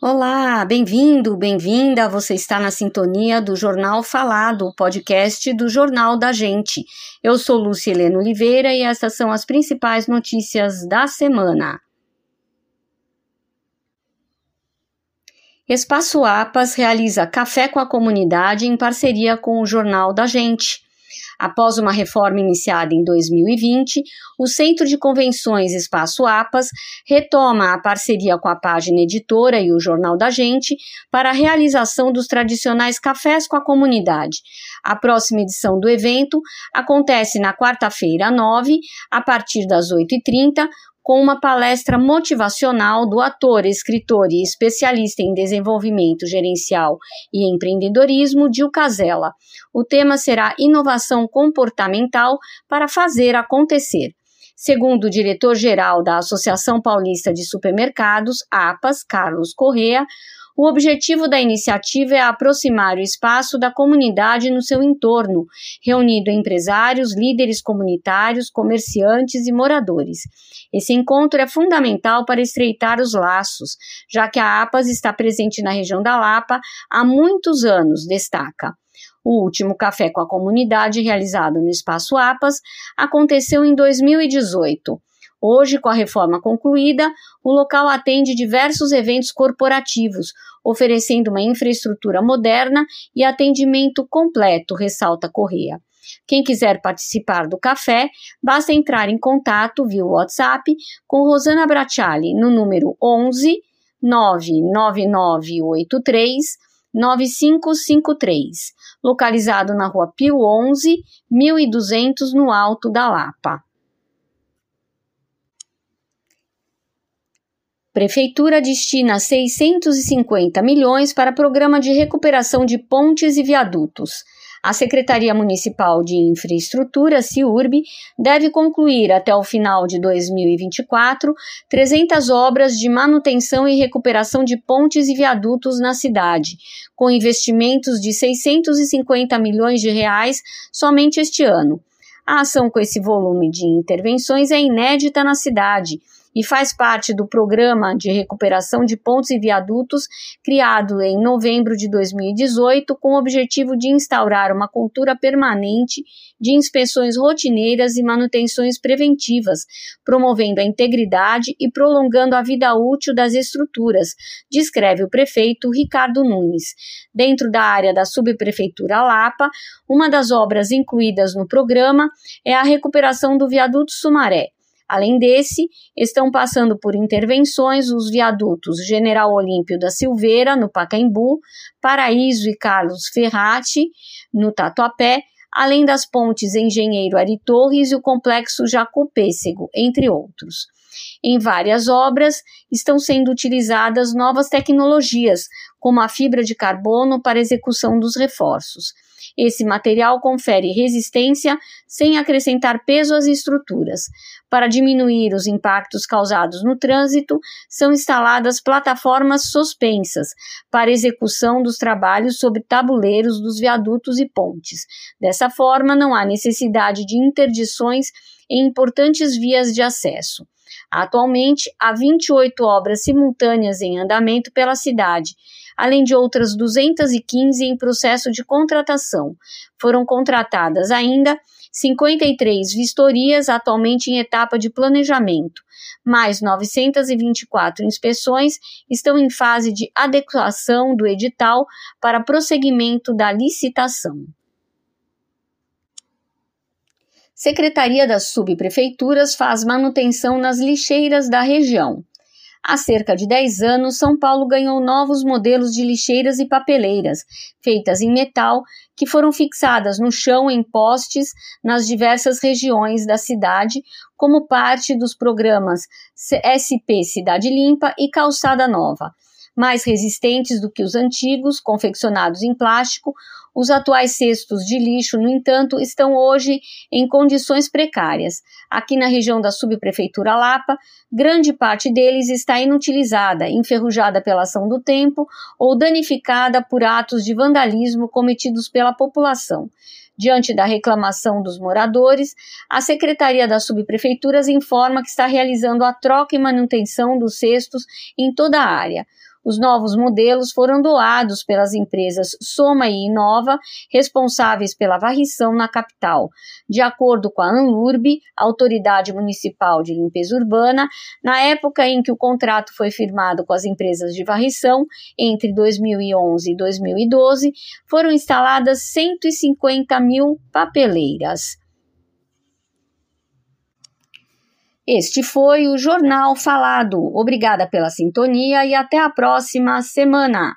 Olá, bem-vindo, bem-vinda. Você está na sintonia do Jornal Falado, o podcast do Jornal da Gente. Eu sou Lúcia Helena Oliveira e estas são as principais notícias da semana. Espaço APAS realiza café com a comunidade em parceria com o Jornal da Gente. Após uma reforma iniciada em 2020, o Centro de Convenções Espaço APAS retoma a parceria com a página editora e o Jornal da Gente para a realização dos tradicionais cafés com a comunidade. A próxima edição do evento acontece na quarta-feira, 9, a partir das 8h30, com uma palestra motivacional do ator, escritor e especialista em desenvolvimento gerencial e empreendedorismo, Dil Casella. O tema será Inovação Comportamental para Fazer Acontecer. Segundo o diretor-geral da Associação Paulista de Supermercados, APAS, Carlos Correa, o objetivo da iniciativa é aproximar o espaço da comunidade no seu entorno, reunindo empresários, líderes comunitários, comerciantes e moradores. Esse encontro é fundamental para estreitar os laços, já que a APAS está presente na região da Lapa há muitos anos, destaca. O último café com a comunidade, realizado no Espaço APAS, aconteceu em 2018. Hoje, com a reforma concluída, o local atende diversos eventos corporativos, oferecendo uma infraestrutura moderna e atendimento completo, ressalta Correa. Quem quiser participar do café, basta entrar em contato via WhatsApp com Rosana Bracciali no número 11 99983 9553, localizado na Rua Pio 11, 1200 no Alto da Lapa. Prefeitura destina 650 milhões para programa de recuperação de pontes e viadutos. A Secretaria Municipal de Infraestrutura, CIURB, deve concluir até o final de 2024 300 obras de manutenção e recuperação de pontes e viadutos na cidade, com investimentos de 650 milhões de reais somente este ano. A ação com esse volume de intervenções é inédita na cidade e faz parte do Programa de Recuperação de Pontos e Viadutos, criado em novembro de 2018, com o objetivo de instaurar uma cultura permanente de inspeções rotineiras e manutenções preventivas, promovendo a integridade e prolongando a vida útil das estruturas, descreve o prefeito Ricardo Nunes. Dentro da área da subprefeitura Lapa, uma das obras incluídas no programa é a recuperação do viaduto Sumaré Além desse, estão passando por intervenções os viadutos General Olímpio da Silveira, no Pacaembu, Paraíso e Carlos Ferrati, no Tatuapé, além das pontes Engenheiro Ari Torres e o complexo Jacu Pêssego, entre outros. Em várias obras estão sendo utilizadas novas tecnologias, como a fibra de carbono para execução dos reforços. Esse material confere resistência sem acrescentar peso às estruturas. Para diminuir os impactos causados no trânsito, são instaladas plataformas suspensas para execução dos trabalhos sobre tabuleiros dos viadutos e pontes. Dessa forma, não há necessidade de interdições em importantes vias de acesso. Atualmente, há 28 obras simultâneas em andamento pela cidade, além de outras 215 em processo de contratação. Foram contratadas ainda 53 vistorias atualmente em etapa de planejamento, mais 924 inspeções estão em fase de adequação do edital para prosseguimento da licitação. Secretaria das Subprefeituras faz manutenção nas lixeiras da região. Há cerca de 10 anos, São Paulo ganhou novos modelos de lixeiras e papeleiras, feitas em metal, que foram fixadas no chão em postes nas diversas regiões da cidade, como parte dos programas SP Cidade Limpa e Calçada Nova mais resistentes do que os antigos, confeccionados em plástico, os atuais cestos de lixo, no entanto, estão hoje em condições precárias. Aqui na região da subprefeitura Lapa, grande parte deles está inutilizada, enferrujada pela ação do tempo ou danificada por atos de vandalismo cometidos pela população. Diante da reclamação dos moradores, a Secretaria das Subprefeituras informa que está realizando a troca e manutenção dos cestos em toda a área. Os novos modelos foram doados pelas empresas Soma e Inova, responsáveis pela varrição na capital. De acordo com a ANLURB, Autoridade Municipal de Limpeza Urbana, na época em que o contrato foi firmado com as empresas de varrição, entre 2011 e 2012, foram instaladas 150 mil papeleiras. Este foi o Jornal Falado. Obrigada pela sintonia e até a próxima semana.